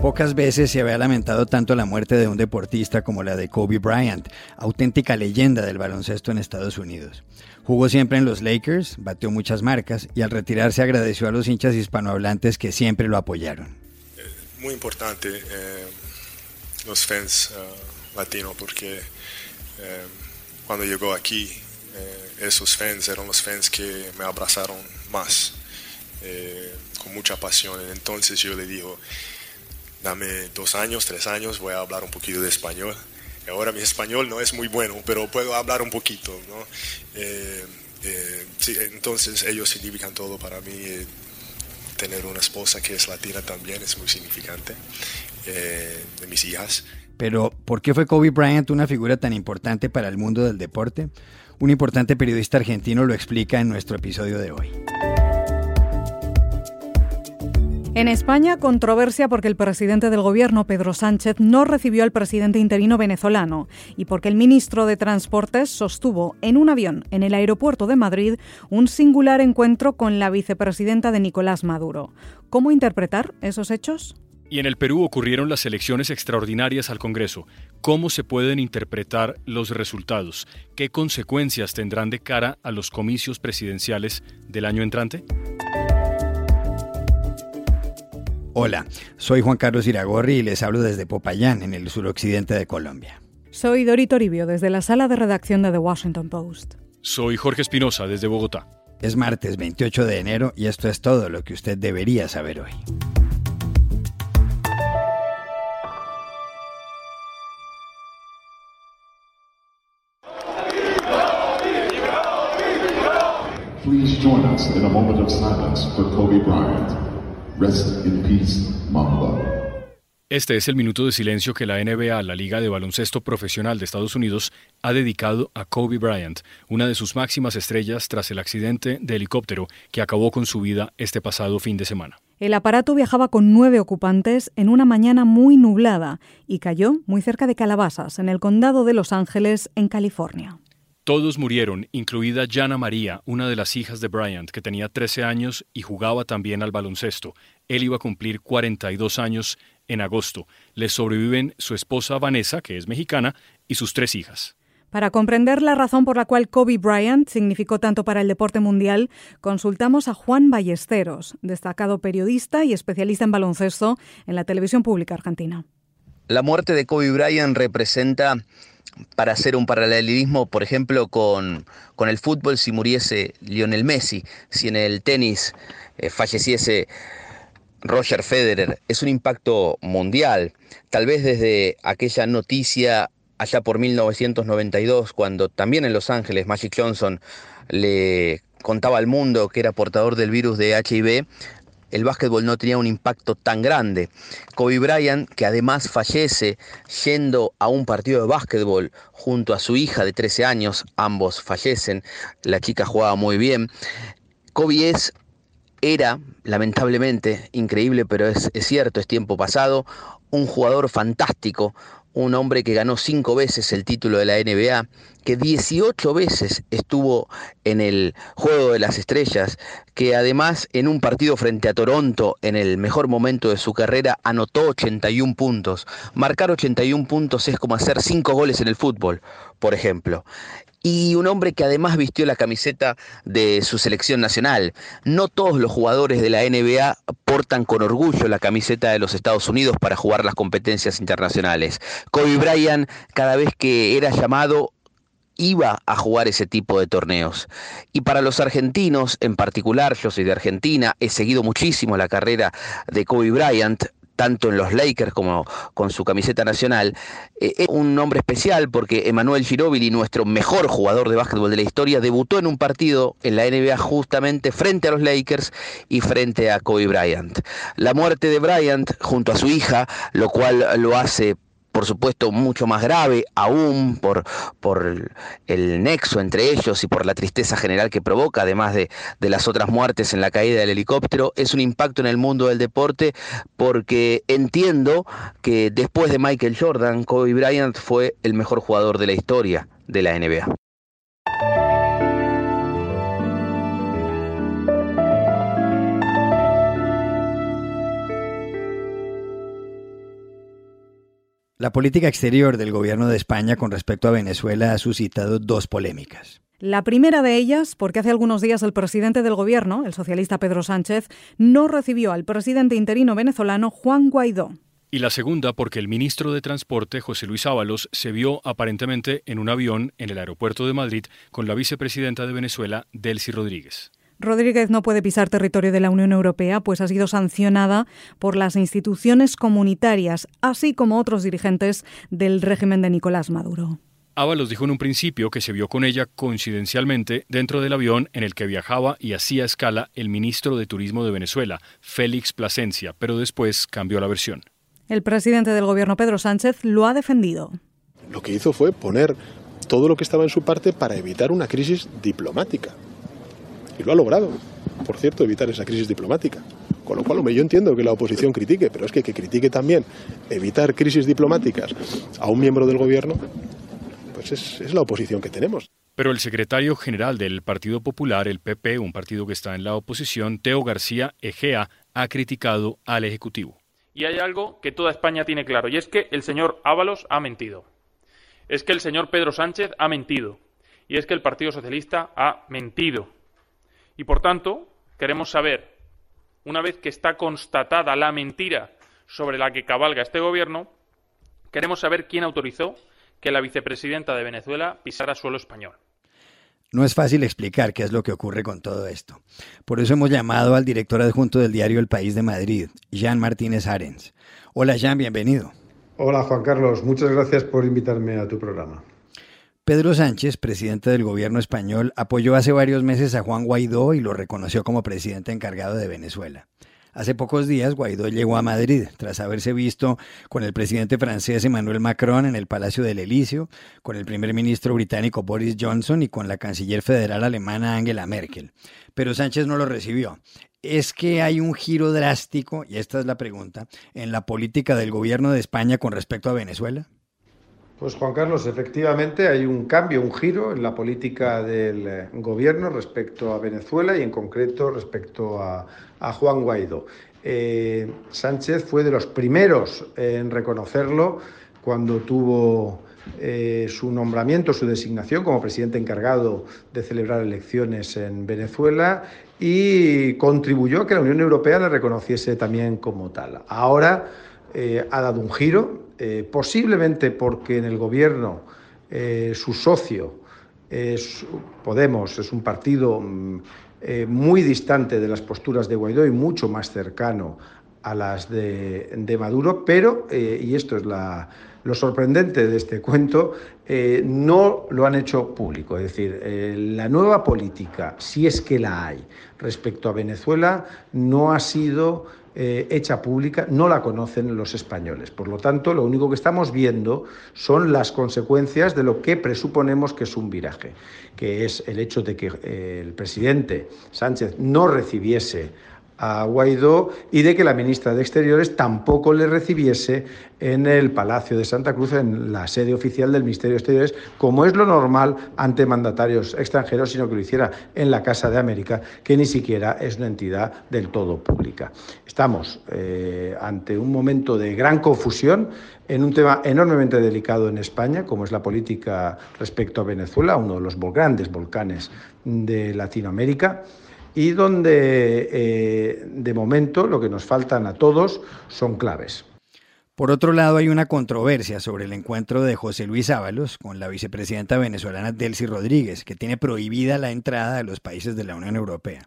Pocas veces se había lamentado tanto la muerte de un deportista como la de Kobe Bryant, auténtica leyenda del baloncesto en Estados Unidos. Jugó siempre en los Lakers, batió muchas marcas y al retirarse agradeció a los hinchas hispanohablantes que siempre lo apoyaron. Muy importante eh, los fans eh, latinos porque eh, cuando llegó aquí esos fans eran los fans que me abrazaron más con mucha pasión. Entonces yo le digo, dame dos años, tres años, voy a hablar un poquito de español. Ahora mi español no es muy bueno, pero puedo hablar un poquito. ¿no? Eh, eh, entonces ellos significan todo para mí. Eh, tener una esposa que es latina también es muy significante de mis hijas. Pero, ¿por qué fue Kobe Bryant una figura tan importante para el mundo del deporte? Un importante periodista argentino lo explica en nuestro episodio de hoy. En España, controversia porque el presidente del gobierno, Pedro Sánchez, no recibió al presidente interino venezolano y porque el ministro de Transportes sostuvo en un avión en el aeropuerto de Madrid un singular encuentro con la vicepresidenta de Nicolás Maduro. ¿Cómo interpretar esos hechos? Y en el Perú ocurrieron las elecciones extraordinarias al Congreso. ¿Cómo se pueden interpretar los resultados? ¿Qué consecuencias tendrán de cara a los comicios presidenciales del año entrante? Hola, soy Juan Carlos Iragorri y les hablo desde Popayán, en el suroccidente de Colombia. Soy Dorito Toribio, desde la sala de redacción de The Washington Post. Soy Jorge Espinosa, desde Bogotá. Es martes 28 de enero y esto es todo lo que usted debería saber hoy. Please join us in a moment of silence for Kobe Bryant. Rest in peace, Mamba. Este es el minuto de silencio que la NBA, la Liga de Baloncesto Profesional de Estados Unidos, ha dedicado a Kobe Bryant, una de sus máximas estrellas tras el accidente de helicóptero que acabó con su vida este pasado fin de semana. El aparato viajaba con nueve ocupantes en una mañana muy nublada y cayó muy cerca de Calabasas, en el condado de Los Ángeles, en California. Todos murieron, incluida Jana María, una de las hijas de Bryant, que tenía 13 años y jugaba también al baloncesto. Él iba a cumplir 42 años en agosto. Le sobreviven su esposa Vanessa, que es mexicana, y sus tres hijas. Para comprender la razón por la cual Kobe Bryant significó tanto para el deporte mundial, consultamos a Juan Ballesteros, destacado periodista y especialista en baloncesto en la televisión pública argentina. La muerte de Kobe Bryant representa para hacer un paralelismo, por ejemplo, con, el fútbol, si muriese Lionel Messi, si en el tenis eh, falleciese Roger Federer, es un impacto mundial. Tal vez desde aquella noticia allá por 1992, cuando también en Los Ángeles Magic Johnson le contaba al mundo que era portador del virus de HIV, el básquetbol no tenía un impacto tan grande. Kobe Bryant, que además fallece yendo a un partido de básquetbol junto a su hija de 13 años, ambos fallecen, la chica jugaba muy bien. Kobe es, era, lamentablemente, increíble, pero es, es cierto, es tiempo pasado, un jugador fantástico, un hombre que ganó cinco veces el título de la NBA, que 18 veces estuvo en el Juego de las Estrellas, que además en un partido frente a Toronto, en el mejor momento de su carrera, anotó 81 puntos. Marcar 81 puntos es como hacer cinco goles en el fútbol, por ejemplo y un hombre que además vistió la camiseta de su selección nacional. No todos los jugadores de la NBA portan con orgullo la camiseta de los Estados Unidos para jugar las competencias internacionales. Kobe Bryant, cada vez que era llamado, iba a jugar ese tipo de torneos. Y para los argentinos, en particular, yo soy de Argentina, he seguido muchísimo la carrera de Kobe Bryant, tanto en los Lakers como con su camiseta nacional, eh, es un nombre especial porque Emanuel Ginóbili, nuestro mejor jugador de básquetbol de la historia, debutó en un partido en la NBA justamente frente a los Lakers y frente a Kobe Bryant. La muerte de Bryant junto a su hija, lo cual lo hace por supuesto, mucho más grave, aún por, el nexo entre ellos y por la tristeza general que provoca, además de, de, las otras muertes en la caída del helicóptero, es un impacto en el mundo del deporte porque entiendo que después de Michael Jordan, Kobe Bryant fue el mejor jugador de la historia de la NBA. La política exterior del gobierno de España con respecto a Venezuela ha suscitado dos polémicas. La primera de ellas, porque hace algunos días el presidente del gobierno, el socialista Pedro Sánchez, no recibió al presidente interino venezolano Juan Guaidó. Y la segunda, porque el ministro de Transporte, José Luis Ábalos, se vio aparentemente en un avión en el aeropuerto de Madrid con la vicepresidenta de Venezuela, Delcy Rodríguez. Rodríguez no puede pisar territorio de la Unión Europea, pues ha sido sancionada por las instituciones comunitarias, así como otros dirigentes del régimen de Nicolás Maduro. Ábalos dijo en un principio que se vio con ella coincidencialmente dentro del avión en el que viajaba y hacía escala el ministro de Turismo de Venezuela, Félix Plasencia, pero después cambió la versión. El presidente del gobierno, Pedro Sánchez, lo ha defendido. Lo que hizo fue poner todo lo que estaba en su parte para evitar una crisis diplomática. Y lo ha logrado, por cierto, evitar esa crisis diplomática. Con lo cual, yo entiendo que la oposición critique, pero es que que critique también evitar crisis diplomáticas a un miembro del gobierno, pues es, es la oposición que tenemos. Pero el secretario general del Partido Popular, el PP, un partido que está en la oposición, Teo García Egea, ha criticado al Ejecutivo. Y hay algo que toda España tiene claro, y es que el señor Ábalos ha mentido. Es que el señor Pedro Sánchez ha mentido. Y es que el Partido Socialista ha mentido. Y por tanto, queremos saber, una vez que está constatada la mentira sobre la que cabalga este gobierno, queremos saber quién autorizó que la vicepresidenta de Venezuela pisara suelo español. No es fácil explicar qué es lo que ocurre con todo esto. Por eso hemos llamado al director adjunto del diario El País de Madrid, Jean Martínez Arens. Hola Jean, bienvenido. Hola Juan Carlos, muchas gracias por invitarme a tu programa. Pedro Sánchez, presidente del gobierno español, apoyó hace varios meses a Juan Guaidó y lo reconoció como presidente encargado de Venezuela. Hace pocos días Guaidó llegó a Madrid tras haberse visto con el presidente francés Emmanuel Macron en el Palacio del Elíseo, con el primer ministro británico Boris Johnson y con la canciller federal alemana Angela Merkel. Pero Sánchez no lo recibió. ¿Es que hay un giro drástico, y esta es la pregunta, en la política del gobierno de España con respecto a Venezuela? Pues Juan Carlos, efectivamente hay un cambio, un giro en la política del eh, gobierno respecto a Venezuela y en concreto respecto a, Juan Guaidó. Eh, Sánchez fue de los primeros en reconocerlo cuando tuvo eh, su nombramiento, su designación como presidente encargado de celebrar elecciones en Venezuela y contribuyó a que la Unión Europea le reconociese también como tal. Ahora ha dado un giro, eh, posiblemente porque en el gobierno eh, su socio es Podemos, es un partido mm, eh, muy distante de las posturas de Guaidó y mucho más cercano a las de, Maduro, pero, y esto es lo sorprendente de este cuento, no lo han hecho público. Es decir, la nueva política, si es que la hay, respecto a Venezuela, no ha sido eh, hecha pública no la conocen los españoles. Por lo tanto, lo único que estamos viendo son las consecuencias de lo que presuponemos que es un viraje, que es el hecho de que eh, el presidente Sánchez no recibiese a Guaidó y de que la ministra de Exteriores tampoco le recibiese en el Palacio de Santa Cruz, en la sede oficial del Ministerio de Exteriores, como es lo normal ante mandatarios extranjeros, sino que lo hiciera en la Casa de América, que ni siquiera es una entidad del todo pública. Estamos eh, ante un momento de gran confusión en un tema enormemente delicado en España, como es la política respecto a Venezuela, uno de los grandes volcanes de Latinoamérica y donde eh, de momento lo que nos faltan a todos son claves. Por otro lado, hay una controversia sobre el encuentro de José Luis Ábalos con la vicepresidenta venezolana Delcy Rodríguez, que tiene prohibida la entrada a los países de la Unión Europea.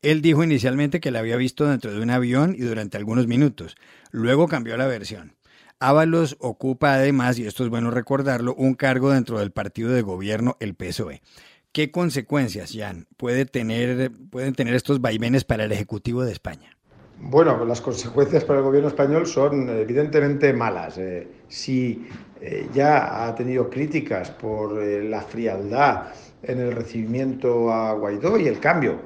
Él dijo inicialmente que la había visto dentro de un avión y durante algunos minutos. Luego cambió la versión. Ábalos ocupa además, y esto es bueno recordarlo, un cargo dentro del partido de gobierno, el PSOE. ¿Qué consecuencias, Jan, puede tener, pueden tener estos vaivenes para el Ejecutivo de España? Bueno, las consecuencias para el gobierno español son evidentemente malas. Eh, si eh, ya ha tenido críticas por eh, la frialdad en el recibimiento a Guaidó y el cambio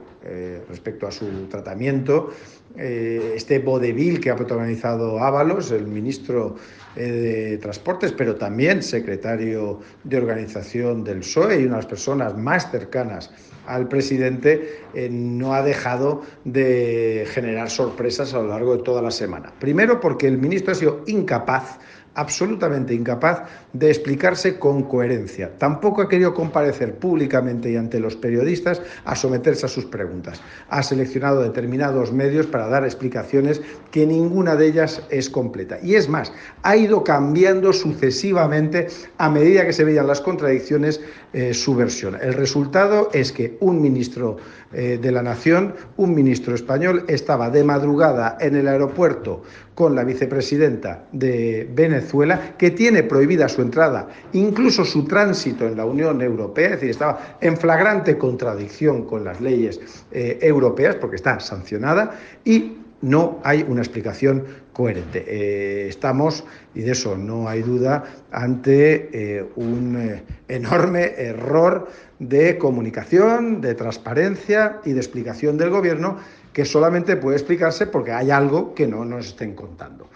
respecto a su tratamiento, este vodevil que ha protagonizado Ábalos, el ministro de Transportes, pero también secretario de organización del PSOE y una de las personas más cercanas al presidente, eh, no ha dejado de generar sorpresas a lo largo de toda la semana. Primero porque el ministro ha sido incapaz absolutamente incapaz de explicarse con coherencia. Tampoco ha querido comparecer públicamente y ante los periodistas a someterse a sus preguntas. Ha seleccionado determinados medios para dar explicaciones que ninguna de ellas es completa. Y es más, ha ido cambiando sucesivamente a medida que se veían las contradicciones eh, su versión. El resultado es que un ministro eh, de la Nación, un ministro español, estaba de madrugada en el aeropuerto con la vicepresidenta de Venezuela, que tiene prohibida su entrada, incluso su tránsito en la Unión Europea, es decir, estaba en flagrante contradicción con las leyes eh, europeas, porque está sancionada, y no hay una explicación coherente. Eh, estamos, y de eso no hay duda, ante eh, un enorme error de comunicación, de transparencia y de explicación del Gobierno que solamente puede explicarse porque hay algo que no nos estén contando.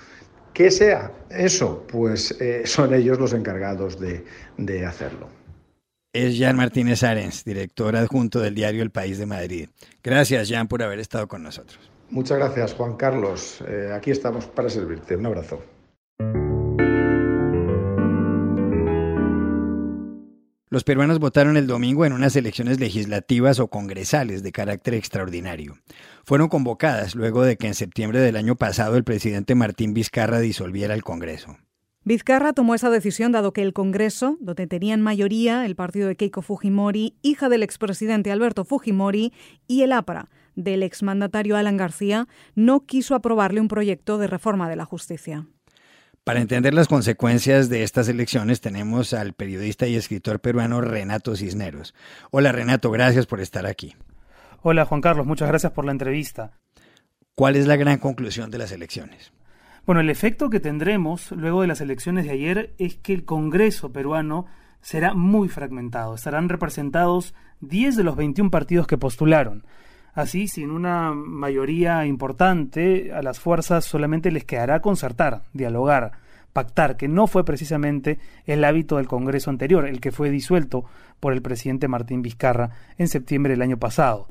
¿Qué sea eso? Pues eh, son ellos los encargados de, de hacerlo. Es Jan Martínez Arens, director adjunto del diario El País de Madrid. Gracias, Jan, por haber estado con nosotros. Muchas gracias, Juan Carlos. Eh, aquí estamos para servirte. Un abrazo. Los peruanos votaron el domingo en unas elecciones legislativas o congresales de carácter extraordinario. Fueron convocadas luego de que en septiembre del año pasado el presidente Martín Vizcarra disolviera el Congreso. Vizcarra tomó esa decisión dado que el Congreso, donde tenían mayoría el partido de Keiko Fujimori, hija del expresidente Alberto Fujimori, y el APRA, del exmandatario Alan García, no quiso aprobarle un proyecto de reforma de la justicia. Para entender las consecuencias de estas elecciones tenemos al periodista y escritor peruano Renato Cisneros. Hola Renato, gracias por estar aquí. Hola Juan Carlos, muchas gracias por la entrevista. ¿Cuál es la gran conclusión de las elecciones? Bueno, el efecto que tendremos luego de las elecciones de ayer es que el Congreso peruano será muy fragmentado. Estarán representados 10 de los 21 partidos que postularon. Así, sin una mayoría importante, a las fuerzas solamente les quedará concertar, dialogar, pactar, que no fue precisamente el hábito del Congreso anterior, el que fue disuelto por el presidente Martín Vizcarra en septiembre del año pasado.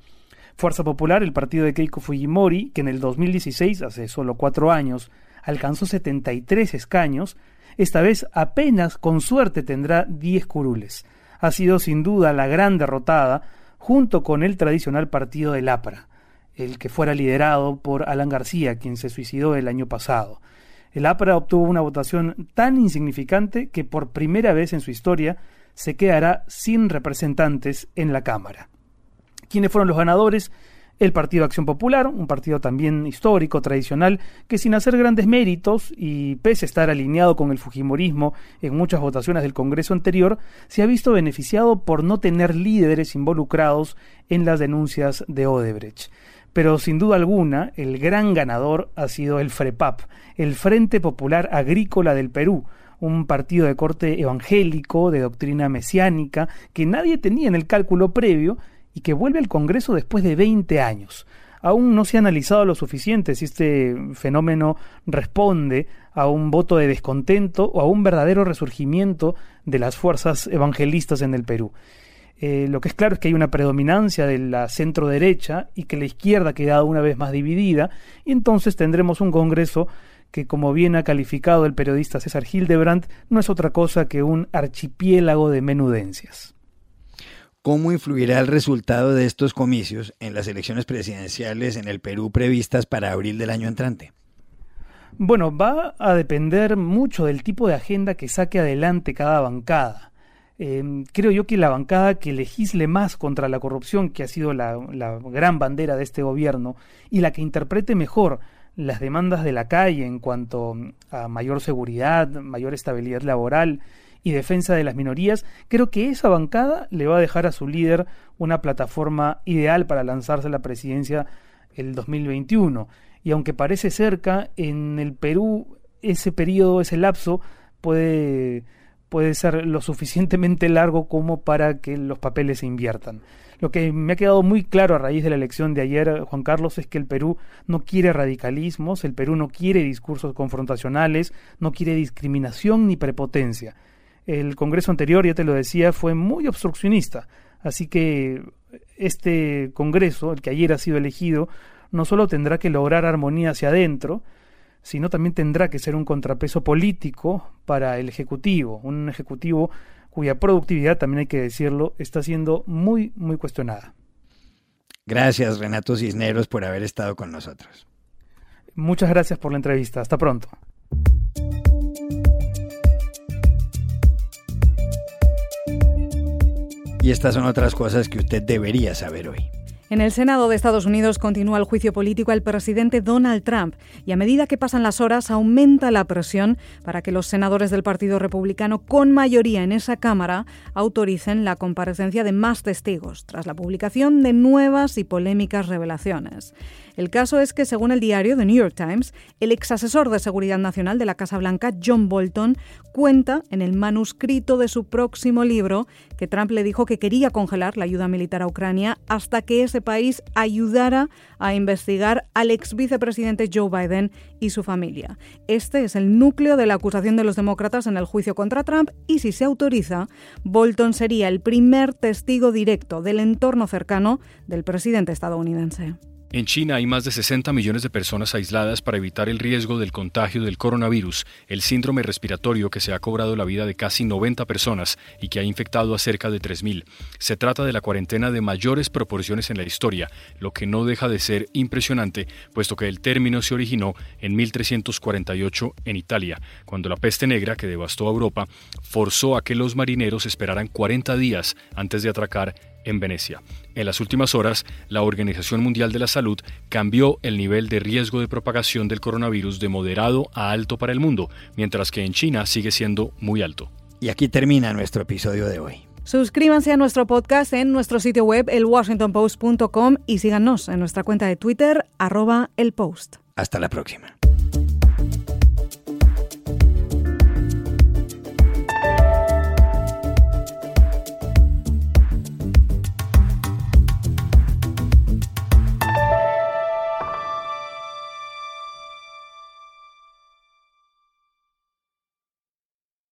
Fuerza Popular, el partido de Keiko Fujimori, que en el 2016, hace solo cuatro años, alcanzó 73 escaños, esta vez apenas con suerte tendrá 10 curules. Ha sido sin duda la gran derrotada junto con el tradicional partido del APRA, el que fuera liderado por Alan García, quien se suicidó el año pasado. El APRA obtuvo una votación tan insignificante que por primera vez en su historia se quedará sin representantes en la Cámara. ¿Quiénes fueron los ganadores? El Partido Acción Popular, un partido también histórico, tradicional, que sin hacer grandes méritos y pese a estar alineado con el Fujimorismo en muchas votaciones del Congreso anterior, se ha visto beneficiado por no tener líderes involucrados en las denuncias de Odebrecht. Pero sin duda alguna, el gran ganador ha sido el FREPAP, el Frente Popular Agrícola del Perú, un partido de corte evangélico, de doctrina mesiánica, que nadie tenía en el cálculo previo, y que vuelve al Congreso después de 20 años. Aún no se ha analizado lo suficiente si este fenómeno responde a un voto de descontento o a un verdadero resurgimiento de las fuerzas evangelistas en el Perú. Eh, lo que es claro es que hay una predominancia de la centro derecha y que la izquierda queda una vez más dividida, y entonces tendremos un Congreso que, como bien ha calificado el periodista César Hildebrandt, no es otra cosa que un archipiélago de menudencias. ¿Cómo influirá el resultado de estos comicios en las elecciones presidenciales en el Perú previstas para abril del año entrante? Bueno, va a depender mucho del tipo de agenda que saque adelante cada bancada. Em, creo yo que la bancada que legisle más contra la corrupción, que ha sido la gran bandera de este gobierno, y la que interprete mejor las demandas de la calle en cuanto a mayor seguridad, mayor estabilidad laboral, y defensa de las minorías, creo que esa bancada le va a dejar a su líder una plataforma ideal para lanzarse a la presidencia el 2021. Y aunque parece cerca, en el Perú ese periodo, ese lapso puede, puede ser lo suficientemente largo como para que los papeles se inviertan. Lo que me ha quedado muy claro a raíz de la elección de ayer, Juan Carlos, es que el Perú no quiere radicalismos, el Perú no quiere discursos confrontacionales, no quiere discriminación ni prepotencia. El Congreso anterior, ya te lo decía, fue muy obstruccionista. Así que este Congreso, el que ayer ha sido elegido, no solo tendrá que lograr armonía hacia adentro, sino también tendrá que ser un contrapeso político para el Ejecutivo, un Ejecutivo cuya productividad, también hay que decirlo, está siendo muy, muy cuestionada. Gracias, Renato Cisneros, por haber estado con nosotros. Muchas gracias por la entrevista. Hasta pronto. Y estas son otras cosas que usted debería saber hoy. En el Senado de Estados Unidos continúa el juicio político al presidente Donald Trump y a medida que pasan las horas aumenta la presión para que los senadores del Partido Republicano con mayoría en esa Cámara autoricen la comparecencia de más testigos tras la publicación de nuevas y polémicas revelaciones. El caso es que, según el diario The New York Times, el ex asesor de seguridad nacional de la Casa Blanca, John Bolton, cuenta en el manuscrito de su próximo libro que Trump le dijo que quería congelar la ayuda militar a Ucrania hasta que ese país ayudara a investigar al ex vicepresidente Joe Biden y su familia. Este es el núcleo de la acusación de los demócratas en el juicio contra Trump y si se autoriza, Bolton sería el primer testigo directo del entorno cercano del presidente estadounidense. En China hay más de 60 millones de personas aisladas para evitar el riesgo del contagio del coronavirus, el síndrome respiratorio que se ha cobrado la vida de casi 90 personas y que ha infectado a cerca de 3.000. Se trata de la cuarentena de mayores proporciones en la historia, lo que no deja de ser impresionante, puesto que el término se originó en 1348 en Italia, cuando la peste negra que devastó a Europa forzó a que los marineros esperaran 40 días antes de atracar en Venecia. En las últimas horas, la Organización Mundial de la Salud cambió el nivel de riesgo de propagación del coronavirus de moderado a alto para el mundo, mientras que en China sigue siendo muy alto. Y aquí termina nuestro episodio de hoy. Suscríbanse a nuestro podcast en nuestro sitio web elwashingtonpost.com y síganos en nuestra cuenta de Twitter arroba el post. Hasta la próxima.